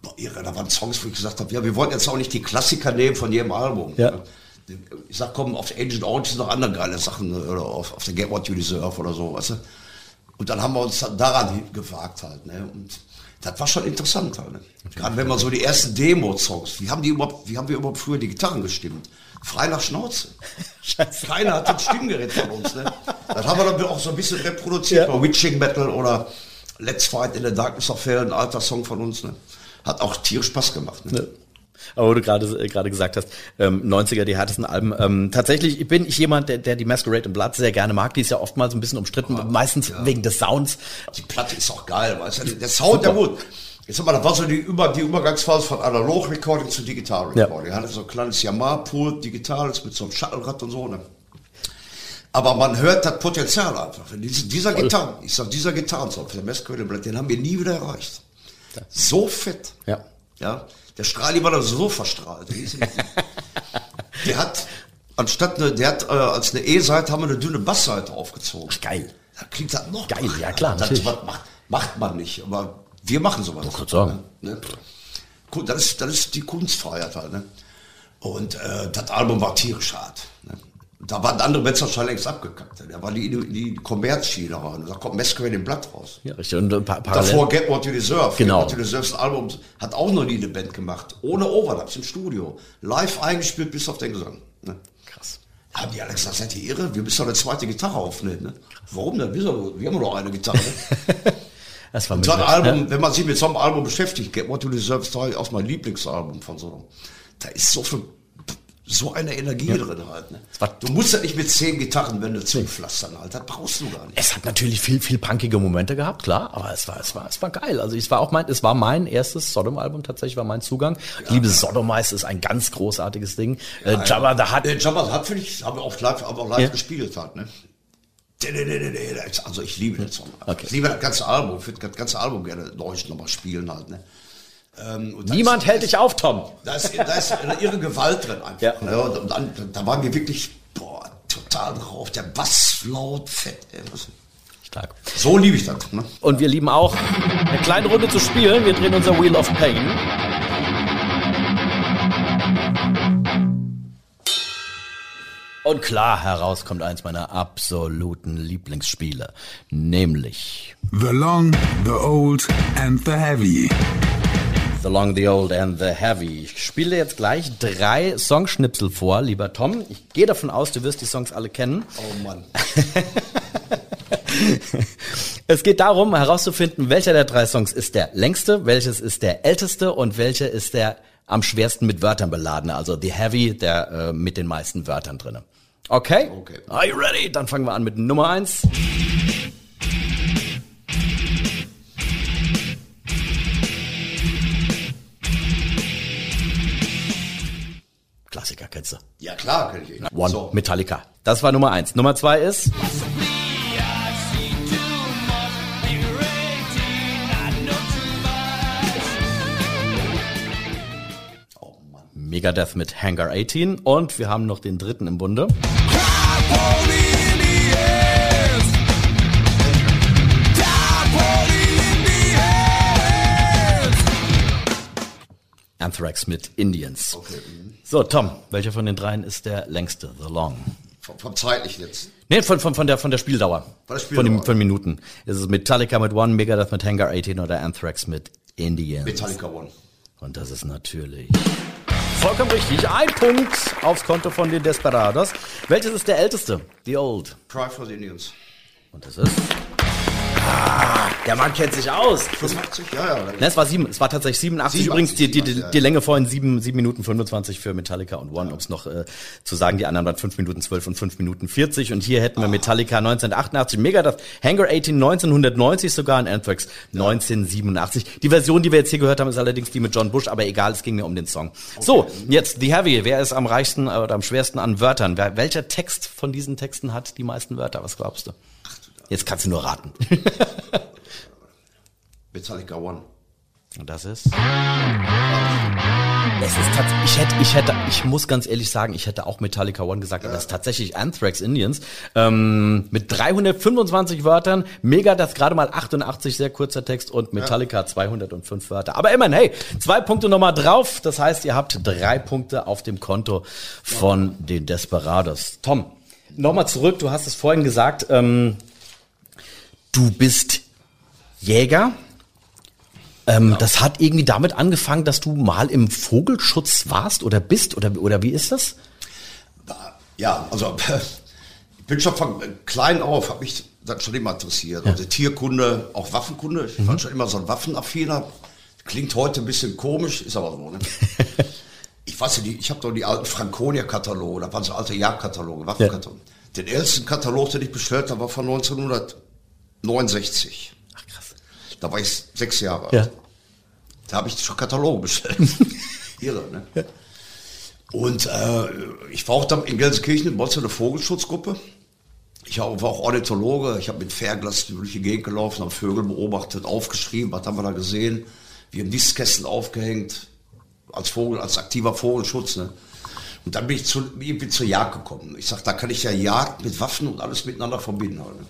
Da waren Songs, wo ich gesagt habe, ja, wir wollten jetzt auch nicht die Klassiker nehmen von jedem Album. Ja. ne? Ich sag, komm, auf Agent Orange sind noch andere geile Sachen, ne? oder auf, auf der Get What You Deserve oder so, weißt du. Und dann haben wir uns daran gewagt halt, ne? Und das war schon interessant halt, ne? Gerade wenn man so die ersten Demo-Songs, wie haben die überhaupt, wie haben wir überhaupt früher die Gitarren gestimmt? Frei nach Schnauze. Keiner hat ein Stimmgerät von uns, ne? Das haben wir dann auch so ein bisschen reproduziert Ja. bei Witching Metal oder Let's Fight in the Darkness of Hell, ein alter Song von uns, ne? Hat auch tierisch Spaß gemacht, ne? Aber wo du gerade äh, gerade gesagt hast, ähm, 90er, die härtesten Alben. Ähm, tatsächlich bin ich jemand, der, der die Masquerade in Blood sehr gerne mag. Die ist ja oftmals ein bisschen umstritten, meistens wegen des Sounds. Die Platte ist auch geil, weißt du? Der Sound, ja gut. Jetzt mal, das war so die, Über, die Übergangsphase von Analog-Recording zu Digital-Recording. Ja. hatte so ein kleines Yamaha-Pult, digitales mit so einem Shuttle-Rad und so, ne? Aber man hört das Potenzial einfach. Dieser, dieser Gitarren, ich sag, dieser Gitarrensound für der Blood, den haben wir nie wieder erreicht. So fett. Ja. Ja, der Strahli war da so verstrahlt. Der hat, anstatt eine, der hat äh, als eine E-Seite haben wir eine dünne Bassseite aufgezogen. Geil. Da klingt das noch Geil, ja klar, Das was macht, macht man nicht, aber wir machen sowas. Wollte gerade sagen. Ne? Gut, das ist, das ist die Kunstfreiheit halt. Ne? Und äh, das Album war tierisch hart. Ne? Da waren andere Bands schon längst abgekackt. Da war die, die, Kommerzschiene. Da kommt Masquerade im Blatt raus. Ja, richtig. Und äh, pa parallel. Davor Get What You Deserve. Genau. Get What You Deserve, das Album hat auch noch nie eine Band gemacht. Ohne Overlaps im Studio. Live eingespielt bis auf den Gesang. Ne? Krass. Haben die alle gesagt, seid ihr irre? Wir müssen doch eine zweite Gitarre aufnehmen. Ne? Warum denn? Wieso? Wir haben doch eine Gitarre. Ne? Das war Und so ein mit- Album, wenn man sich mit so einem Album beschäftigt, Get What You Deserve ist auch mein Lieblingsalbum von so. Da ist so viel, so eine Energie drin halt. Ne? Du musst ja nicht mit zehn Gitarrenwände zupflastern halt. Das brauchst du gar nicht. Es hat natürlich viel, viel punkige Momente gehabt, klar, aber es war, es war, es war geil. Also es war auch mein, es war mein erstes Sodom-Album tatsächlich, war mein Zugang. Ich liebe Sodomize, ist ein ganz großartiges Ding. äh, Jabba the Hutt, Äh, Jabba hat finde ich, haben wir auch live, haben wir auch live Ja. gespielt halt, ne? Also ich liebe den Song. Okay. Ich liebe das ganze Album. Ich würde das ganze Album gerne neu nochmal spielen halt, ne? Ähm, niemand hält dich auf, Tom. Da ist, da ist eine irre Gewalt drin einfach. Ja. Ne? Und, dann, da waren wir wirklich, boah, total drauf. Der Bass laut, fett. Ey. Stark. So liebe ich das. Ne? Und wir lieben auch eine kleine Runde zu spielen. Wir drehen unser Wheel of Pain. Und klar, heraus kommt eins meiner absoluten Lieblingsspiele, nämlich The long, the old, and the heavy. The Long, the Old and the Heavy. Ich spiele jetzt gleich drei Songschnipsel vor, lieber Tom. Ich gehe davon aus, du wirst die Songs alle kennen. Oh Mann. Es geht darum, herauszufinden, welcher der drei Songs ist der längste, welches ist der älteste und welcher ist der am schwersten mit Wörtern beladene. Also The Heavy, der äh, mit den meisten Wörtern drinne. Okay? Okay. Are you ready? Dann fangen wir an mit Nummer eins. Klassiker kennst du. Ja klar, kenn ich ihn. One, So. Metallica. Das war Nummer eins. Nummer zwei ist Megadeth mit Hangar 18 und wir haben noch den dritten im Bunde. Anthrax mit Indians. So, Tom, welcher von den dreien ist der längste? The Long. Vom, vom zeitlichen jetzt. Nee, von, von, von, der, von der Spieldauer. Von der Von, den, Spieldauer. von Minuten. Ist es Metallica mit One, Megadeth mit Hangar 18 oder Anthrax mit Indians? Metallica One. Und das ist natürlich vollkommen richtig. Ein Punkt aufs Konto von den Desperados. Welches ist der älteste? The Old. Cry for the Indians. Und das ist Der Mann kennt sich aus. 85? Ja, ja. Ne, es war sieben, es war tatsächlich 87, 87, übrigens die, die, die, 87, die Länge vorhin sieben, sieben Minuten 25 für Metallica und One, um es noch äh, zu sagen, die anderen waren fünf Minuten 12 und fünf Minuten 40 und hier hätten wir Metallica 1988, Megadeth, Hangar 18 1990 sogar und Anthrax 1987. Die Version, die wir jetzt hier gehört haben, ist allerdings die mit John Bush, aber egal, es ging mir um den Song. So, jetzt The Heavy, wer ist am reichsten äh, oder am schwersten an Wörtern? Wer, welcher Text von diesen Texten hat die meisten Wörter? Was glaubst du? Jetzt kannst du nur raten. Metallica One. Und das ist? Es ist tatsächlich, ich hätte, ich hätte, ich muss ganz ehrlich sagen, ich hätte auch Metallica One gesagt, aber das ist tatsächlich Anthrax Indians, ähm, mit 325 Wörtern, Mega, das gerade mal 88, sehr kurzer Text und Metallica 205 Wörter. Aber immerhin, hey, zwei Punkte nochmal drauf, das heißt, ihr habt drei Punkte auf dem Konto von den Desperados. Tom, nochmal zurück, du hast es vorhin gesagt, ähm, du bist Jäger. Ähm, Das hat irgendwie damit angefangen, dass du mal im Vogelschutz warst oder bist oder, oder wie ist das? Ja, also ich bin schon von klein auf, habe mich das schon immer interessiert. Also Tierkunde, auch Waffenkunde. Ich war schon immer so ein Waffenaffiner. Klingt heute ein bisschen komisch, ist aber so. Ne? ich weiß nicht, ich habe doch die alten Franconia-Kataloge, da waren so alte Jagdkataloge, Waffenkataloge. Den ältesten Katalog, den ich bestellt habe, war von 1969. Ach krass. Da war ich sechs Jahre alt. Ja. Da habe ich schon Kataloge bestellt. Irre, ne? Und äh, ich war auch dann in Gelsenkirchen in der Vogelschutzgruppe. Ich war auch Ornithologe. Ich habe mit Fernglas durch die Gegend gelaufen, habe Vögel beobachtet, aufgeschrieben, was haben wir da gesehen. Wir haben Nistkästen aufgehängt, als Vogel, als aktiver Vogelschutz. Ne? Und dann bin ich zu, irgendwie zur Jagd gekommen. Ich sag, da kann ich ja Jagd mit Waffen und alles miteinander verbinden. Halt, ne?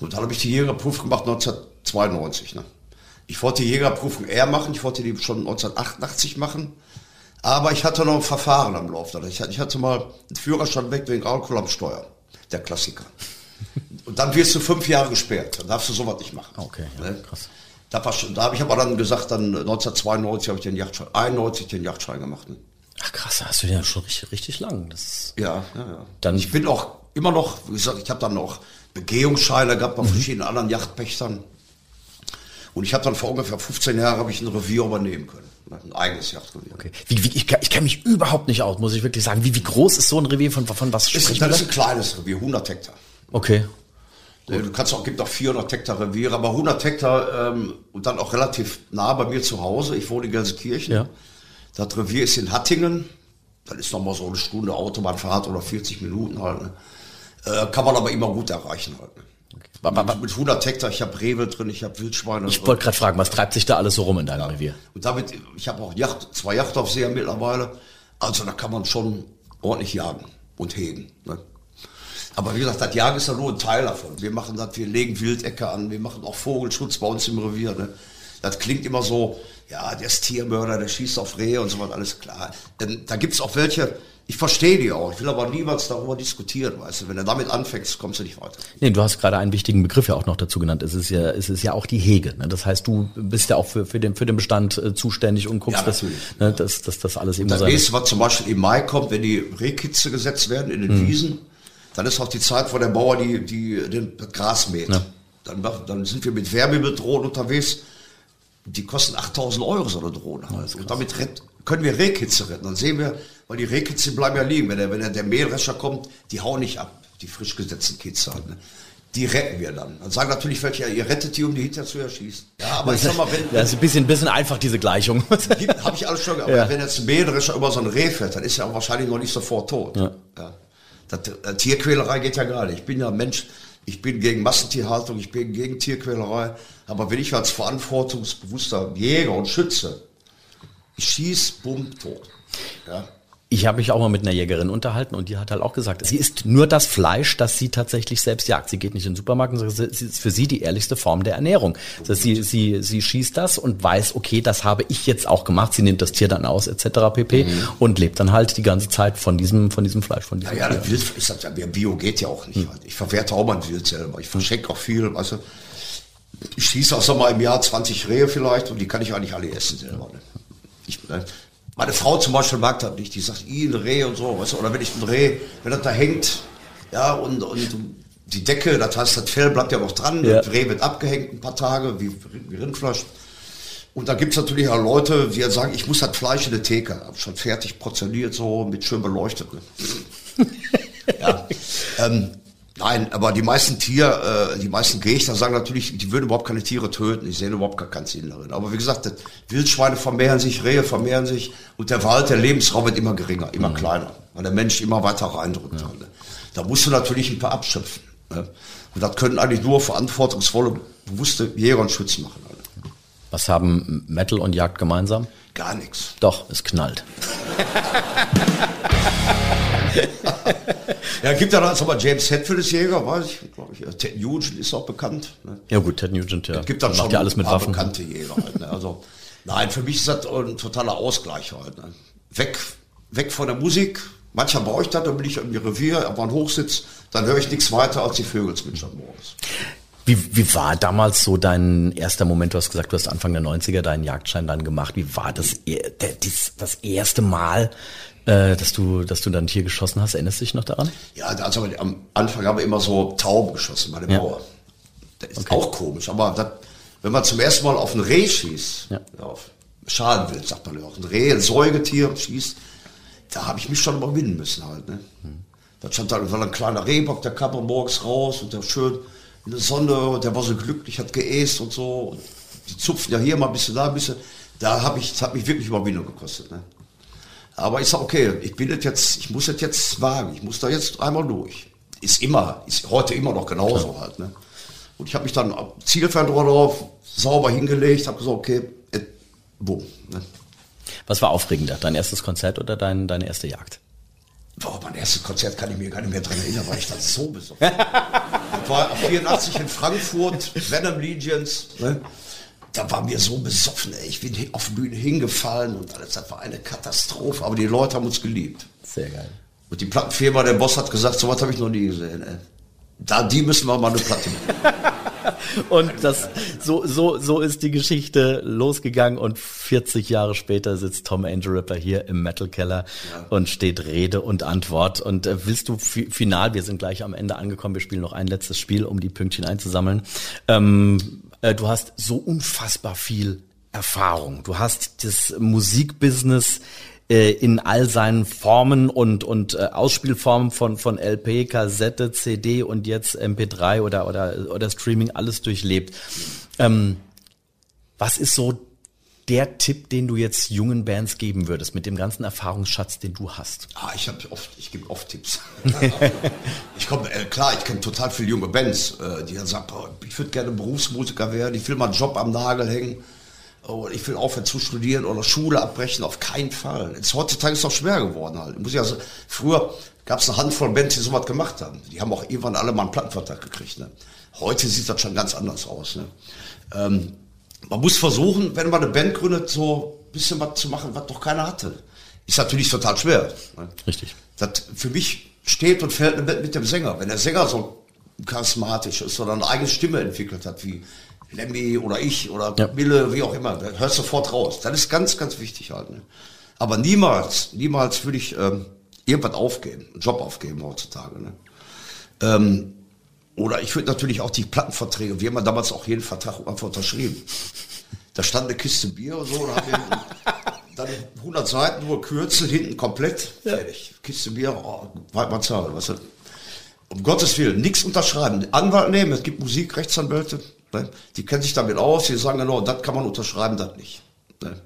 Und dann habe ich die Jägerprüfung gemacht 1992. Ne? Ich wollte die Jägerprüfung eher machen, ich wollte die schon 1988 machen. Aber ich hatte noch ein Verfahren am Laufen. Ich hatte, mal einen Führerstand weg wegen Alkohol am Steuer. Der Klassiker. Und dann wirst du fünf Jahre gesperrt. Dann darfst du sowas nicht machen. Okay, ja, Ne? krass. Da, da habe ich aber dann gesagt, dann 1992 habe ich den Yachtschein, 91 den Yachtschein gemacht. Ne? Ach krass, da hast du den ja schon richtig, richtig lang. Das Ja, ja, ja. Dann- ich bin auch immer noch, wie gesagt, ich habe dann noch Begehungsscheine gehabt bei Mhm. verschiedenen anderen Yachtpächtern. Und ich habe dann vor ungefähr 15 Jahren habe ich ein Revier übernehmen können. Ne? Ein eigenes Yachtrevier. okay. Wie, wie, ich, ich kenne mich überhaupt nicht aus, muss ich wirklich sagen. Wie, wie groß ist so ein Revier von, von was Ist, sprechen das ist ein kleines Revier, 100 Hektar. Okay. Du kannst auch, gibt auch 400 Hektar Reviere, aber 100 Hektar ähm, und dann auch relativ nah bei mir zu Hause. Ich wohne in Gelsenkirchen. Ja. Das Revier ist in Hattingen. Das ist nochmal so eine Stunde Autobahnfahrt oder 40 Minuten halt. Ne? Äh, kann man aber immer gut erreichen halt. Wa- Mit, mit 100 Hektar, ich habe Rewe drin, ich habe Wildschweine. Ich wollte gerade fragen, was treibt sich da alles so rum in deinem Revier? Und damit, ich habe auch Yacht, zwei Yachtaufseher mittlerweile. Also da kann man schon ordentlich jagen und hegen. Ne? Aber wie gesagt, das Jagen ist ja nur ein Teil davon. Wir machen das, wir legen Wildecke an, wir machen auch Vogelschutz bei uns im Revier. Ne? Das klingt immer so, ja, der ist Tiermörder, der schießt auf Rehe und so was, alles klar. Denn da gibt's auch welche, ich verstehe die auch, ich will aber niemals darüber diskutieren, weißt du. Wenn du damit anfängst, kommst du nicht weiter. Nee, du hast gerade einen wichtigen Begriff ja auch noch dazu genannt. Es ist ja, es ist ja auch die Hege. Ne? Das heißt, du bist ja auch für, für, den, für den Bestand äh, zuständig und guckst, Ja, dass, ne, dass, dass das alles eben Das nächste, was zum Beispiel im Mai kommt, wenn die Rehkitze gesetzt werden in den Wiesen, dann ist auch die Zeit, wo der Bauer die, die, den Gras mäht. Dann, mach- dann sind wir mit Wärmebildrohnen unterwegs. Die kosten 8000 Euro, so eine Drohne. Also, und damit rett, können wir Rehkitze retten. Dann sehen wir, weil die Rehkitze bleiben ja liegen. Wenn der, wenn der, der Mähdrescher kommt, die hauen nicht ab, die frisch gesetzten Kitze halt, ne? Die retten wir dann. Dann sagen natürlich welche, ja, ihr rettet die, um die hinterher zu erschießen. Ja, aber ich sag mal, wenn, Das ist ein bisschen, bisschen einfach, diese Gleichung. habe ich alles schon, aber Ja. wenn jetzt ein Mähdrescher über so ein Reh fährt, dann ist er wahrscheinlich noch nicht sofort tot. Ja. Das, äh, Tierquälerei geht ja gar nicht. Ich bin ja ein Mensch, ich bin gegen Massentierhaltung, ich bin gegen Tierquälerei. Aber wenn ich als verantwortungsbewusster Jäger und Schütze, schieß, bumm, tot. Ja. Ich habe mich auch mal mit einer Jägerin unterhalten und die hat halt auch gesagt, sie isst nur das Fleisch, das sie tatsächlich selbst jagt. Sie geht nicht in den Supermarkt und sagt, es ist für sie die ehrlichste Form der Ernährung. Das heißt, sie, sie, sie schießt das und weiß, okay, das habe ich jetzt auch gemacht. Sie nimmt das Tier dann aus, etc. pp. und lebt dann halt die ganze Zeit von diesem, von diesem Fleisch, von diesem Ja, ja, Wild ist das, ja, Bio geht ja auch nicht. halt. Ich verwerte auch mein Wild selber. Ich verschenke auch viel. Du. Ich schieße auch so mal im Jahr 20 Rehe vielleicht und die kann ich eigentlich alle essen selber. Ne? Ich, ne? Meine Frau zum Beispiel mag das nicht. Die sagt, i, ein Reh und so. Weißt du? Oder wenn ich ein Reh, wenn das da hängt, ja, und, und die Decke, das heißt, das Fell bleibt ja noch dran, Ja. das Reh wird abgehängt ein paar Tage, wie, wie Rindfleisch. Und da gibt's natürlich auch Leute, die sagen, ich muss das Fleisch in der Theke, schon fertig portioniert, so mit schön beleuchtet. Ne? ja. ähm, nein, aber die meisten Tier, äh, die meisten Gegner sagen natürlich, die würden überhaupt keine Tiere töten, ich sehe überhaupt gar keinen Sinn darin. Aber wie gesagt, Wildschweine vermehren sich, Rehe vermehren sich und der Wald, der Lebensraum wird immer geringer, immer kleiner, weil der Mensch immer weiter reindrückt. ne? Da musst du natürlich ein paar abschöpfen. Ne? Und das können eigentlich nur verantwortungsvolle, bewusste Jäger und Schützen machen. Halt. Was haben Metal und Jagd gemeinsam? Gar nichts. Doch, es knallt. Ja, gibt ja dann aber James Hetfield ist Jäger, weiß ich, glaube ich. Ted Nugent ist auch bekannt. Ne? Ja gut, Ted Nugent, ja. Es gibt dann Macht schon ja alles mit Waffen. bekannte Jäger halt. Ne? Also, nein, für mich ist das ein totaler Ausgleich halt. Ne? Weg, weg von der Musik. Mancher brauche ich das, dann bin ich im Revier, aber ein Hochsitz, dann höre ich nichts weiter als die Vögel zwitschern morgens. Wie, wie war damals so dein erster Moment? Du hast gesagt, du hast Anfang der 90er deinen Jagdschein dann gemacht. Wie war das, das erste Mal, äh, dass du, dass du dann ein Tier geschossen hast? Erinnerst du dich noch daran? Ja, also am Anfang haben wir immer so Tauben geschossen bei dem Ja. Bauer. Das ist auch komisch, aber das, wenn man zum ersten Mal auf ein Reh schießt, Ja. auf Schadenwild sagt man ja auch, ein Reh, ein Säugetier schießt, da habe ich mich schon überwinden müssen halt. Ne? Da stand dann war ein kleiner Rehbock, der kam morgens raus und der schön in der Sonne, und der war so glücklich, hat geäst und so. Und die zupfen ja hier mal ein bisschen, da ein bisschen. Da habe ich, das hat mich wirklich Überwindung gekostet. Ne? Aber ich sag, okay, ich bin das jetzt, ich muss das jetzt wagen, ich muss da jetzt einmal durch. Ist immer, ist heute immer noch genauso halt. Ne? Und ich habe mich dann ab- Zielfernrohr drauf, sauber hingelegt, habe gesagt, okay, äh, bumm. Ne? Was war aufregender? Dein erstes Konzert oder dein, deine erste Jagd? Boah, mein erstes Konzert kann ich mir gar nicht mehr dran erinnern, weil ich dann so besoffen Das war 84 in Frankfurt, Venom Legions. Ne? Da war mir so besoffen, ey. ich bin auf der Bühne hingefallen und alles, das war eine Katastrophe. Aber die Leute haben uns geliebt. Sehr geil. Und die Plattenfirma, der Boss hat gesagt, so was habe ich noch nie gesehen. Ey. Da, die müssen wir mal eine Platte machen. Und das, so, so, so ist die Geschichte losgegangen und 40 Jahre später sitzt Tom Angel Ripper hier im Metal Keller und steht Rede und Antwort. Und äh, willst du fi final, wir sind gleich am Ende angekommen, wir spielen noch ein letztes Spiel, um die Pünktchen einzusammeln. Ähm, äh, du hast so unfassbar viel Erfahrung. Du hast das Musikbusiness äh, in all seinen Formen und und äh, Ausspielformen von von LP, Kassette, CD und jetzt MP3 oder oder oder Streaming alles durchlebt. Ähm, was ist so der Tipp, den du jetzt jungen Bands geben würdest mit dem ganzen Erfahrungsschatz, den du hast? Ah, ich habe oft, ich gebe oft Tipps. ich komme, äh, klar, ich kenne total viele junge Bands, äh, die dann sagen, boah, ich würde gerne Berufsmusiker werden, ich will mal einen Job am Nagel hängen, oder ich will aufhören zu studieren oder Schule abbrechen, auf keinen Fall. Jetzt heutzutage ist es doch schwer geworden halt. Muss ich also, früher gab es eine Handvoll Bands, die sowas gemacht haben. Die haben auch irgendwann alle mal einen Plattenvertrag gekriegt. Ne? Heute sieht das schon ganz anders aus. Ne? Ähm, man muss versuchen, wenn man eine Band gründet, so ein bisschen was zu machen, was doch keiner hatte. Ist natürlich total schwer. Ne? Richtig. Das für mich steht und fällt eine Band mit dem Sänger. Wenn der Sänger so charismatisch ist oder eine eigene Stimme entwickelt hat, wie Lemmy oder ich oder Ja. Mille, wie auch immer, dann hörst du sofort raus. Das ist ganz, ganz wichtig halt. Ne? Aber niemals, niemals würde ich ähm, irgendwas aufgeben, einen Job aufgeben heutzutage. Ne? Ähm, oder ich würde natürlich auch die Plattenverträge, wir haben ja damals auch jeden Vertrag einfach unterschrieben. Da stand eine Kiste Bier und so, da haben wir dann 100 Seiten nur Kürzel, hinten komplett, fertig. Kiste Bier, oh, weit mal zahlen, weißt du. Um Gottes Willen, nichts unterschreiben. Anwalt nehmen, es gibt Musik, Rechtsanwälte, ne? die kennen sich damit aus, die sagen genau, das kann man unterschreiben, das nicht. Ne?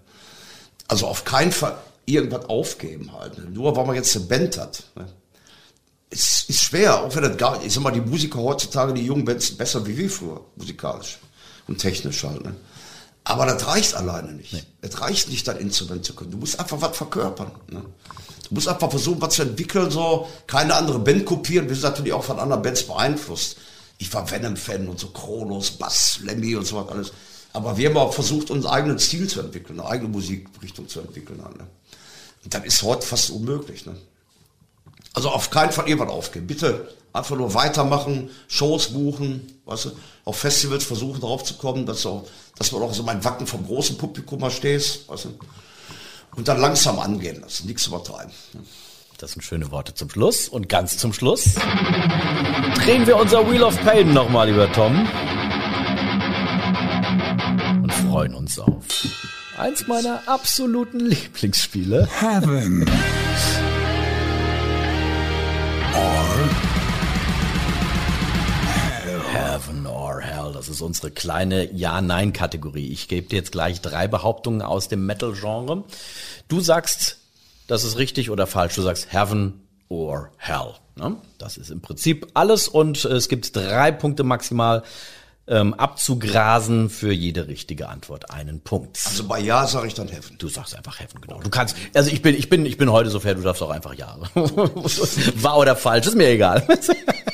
Also auf keinen Fall irgendwas aufgeben halt. Ne? Nur weil man jetzt eine Band hat. Ne? Es ist schwer, auch wenn das gar ich sag mal, die Musiker heutzutage, die jungen Bands sind besser wie wir früher, musikalisch und technisch halt. Ne? Aber das reicht alleine nicht. Es reicht nicht, dein Instrument zu können. Du musst einfach was verkörpern. Ne? Du musst einfach versuchen, was zu entwickeln, so keine andere Band kopieren. Wir sind natürlich auch von anderen Bands beeinflusst. Ich war Venom-Fan und so Kronos, Bass, Lemmy und so was alles. Aber wir haben auch versucht, unseren eigenen Stil zu entwickeln, eine eigene Musikrichtung zu entwickeln. halt, Ne? Und das ist heute fast unmöglich. Ne? Also auf keinen Fall irgendwann aufgeben. Bitte einfach nur weitermachen, Shows buchen, weißt du, auf Festivals versuchen drauf zu kommen, dass, auch, dass man auch so mein Wacken vom großen Publikum mal stehst, weißt du. Und dann langsam angehen lassen, nichts übertreiben. Das sind schöne Worte zum Schluss. Und ganz zum Schluss drehen wir unser Wheel of Pain nochmal, lieber Tom. Und freuen uns auf eins meiner absoluten Lieblingsspiele. Heaven. Heaven or Hell. Das ist unsere kleine Ja-Nein-Kategorie. Ich gebe dir jetzt gleich drei Behauptungen aus dem Metal-Genre. Du sagst, das ist richtig oder falsch. Du sagst Heaven or Hell. Ne? Das ist im Prinzip alles und es gibt drei Punkte maximal ähm, abzugrasen für jede richtige Antwort. Einen Punkt. Also bei Ja sage ich dann Heaven. Du sagst einfach Heaven, genau. Du kannst, also ich bin, ich bin, ich bin heute so fair, du darfst auch einfach Ja. Wahr oder falsch, ist mir egal.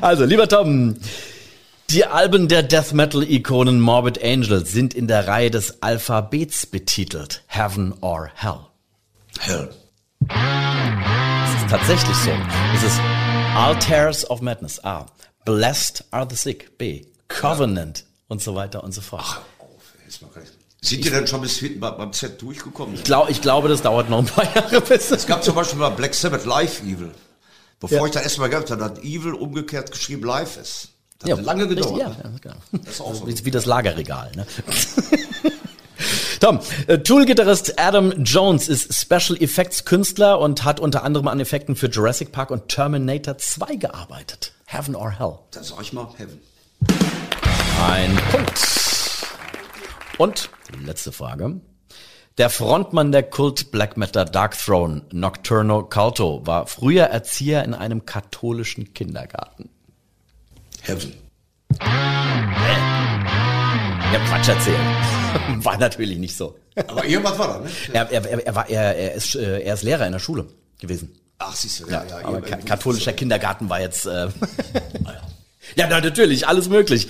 Also, lieber Tom, die Alben der Death Metal-Ikonen Morbid Angel sind in der Reihe des Alphabets betitelt. Heaven or Hell. Hell. Es ist tatsächlich so. Es ist Altars of Madness. A. Blessed are the sick. B. Covenant. Und so weiter und so fort. Jetzt mal gleich. Sind die denn schon bis hinten bei- beim Z durchgekommen? Ich, glaub, ich glaube, das dauert noch ein paar Jahre bis Es gab zum Beispiel mal Black Sabbath Live Evil. Bevor Ja. ich da erstmal gehabt habe, hat Evil umgekehrt geschrieben Live ist. Das Ja, hat lange gedauert. richtig, ja, ne? ja, genau. Das ist auch so. Wie, wie das Lagerregal. Ne? Tom, äh, Tool-Gitarrist Adam Jones ist Special Effects Künstler und hat unter anderem an Effekten für Jurassic Park und Terminator 2 gearbeitet. Heaven or Hell? Dann sag ich mal Heaven. Ein Punkt. Und letzte Frage. Der Frontmann der Kult Black Matter Dark Throne, Nocturno Culto, war früher Erzieher in einem katholischen Kindergarten. Heaven. Ja, Quatsch erzählen. War natürlich nicht so. Aber irgendwas war da, ne? Er, er, er, war, er, er, ist, äh, er ist Lehrer in der Schule gewesen. Ach, siehst du, ja, ja. Aber irgendwie- ka katholischer Kindergarten war jetzt. Äh, ja, na, natürlich, alles möglich.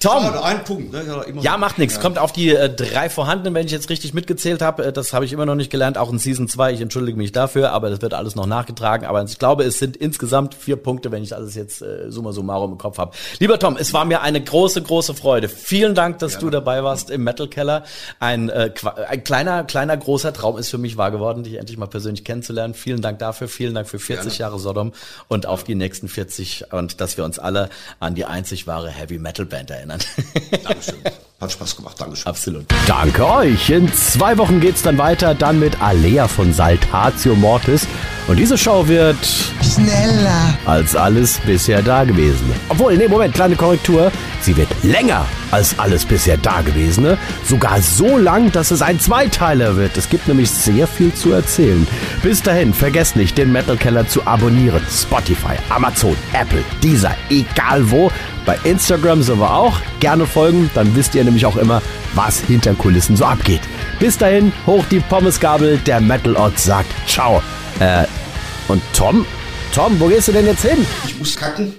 Tom. Ah, ein Punkt, ne? Ja, Ja, so. macht nichts. Kommt auf die äh, drei vorhandenen, wenn ich jetzt richtig mitgezählt habe. Äh, das habe ich immer noch nicht gelernt, auch in Season 2. Ich entschuldige mich dafür, aber das wird alles noch nachgetragen. Aber ich glaube, es sind insgesamt vier Punkte, wenn ich alles jetzt äh, summa summarum im Kopf habe. Lieber Tom, es war mir eine große, große Freude. Vielen Dank, dass du dabei warst im Metal Keller. Ein, äh, ein kleiner, kleiner, großer Traum ist für mich wahr geworden, dich endlich mal persönlich kennenzulernen. Vielen Dank dafür. Vielen Dank für 40 Jahre Sodom und auf die nächsten 40 und dass wir uns alle an die einzig wahre Heavy Metal Band erinnern. Dankeschön. Hat Spaß gemacht, Dankeschön. Absolut. Danke euch. In zwei Wochen geht's dann weiter, dann mit Alea von Saltatio Mortis. Und diese Show wird schneller als alles bisher Dagewesene. Obwohl, nee, Moment, kleine Korrektur. Sie wird länger als alles bisher Dagewesene. Sogar so lang, dass es ein Zweiteiler wird. Es gibt nämlich sehr viel zu erzählen. Bis dahin, vergesst nicht, den Metal Keller zu abonnieren. Spotify, Amazon, Apple, Deezer, egal wo. Bei Instagram sind wir auch. Gerne folgen, dann wisst ihr nämlich auch immer, was hinter Kulissen so abgeht. Bis dahin, hoch die Pommesgabel, der Metal Ort sagt Ciao. Äh, und Tom? Tom, wo gehst du denn jetzt hin? Ich muss kacken.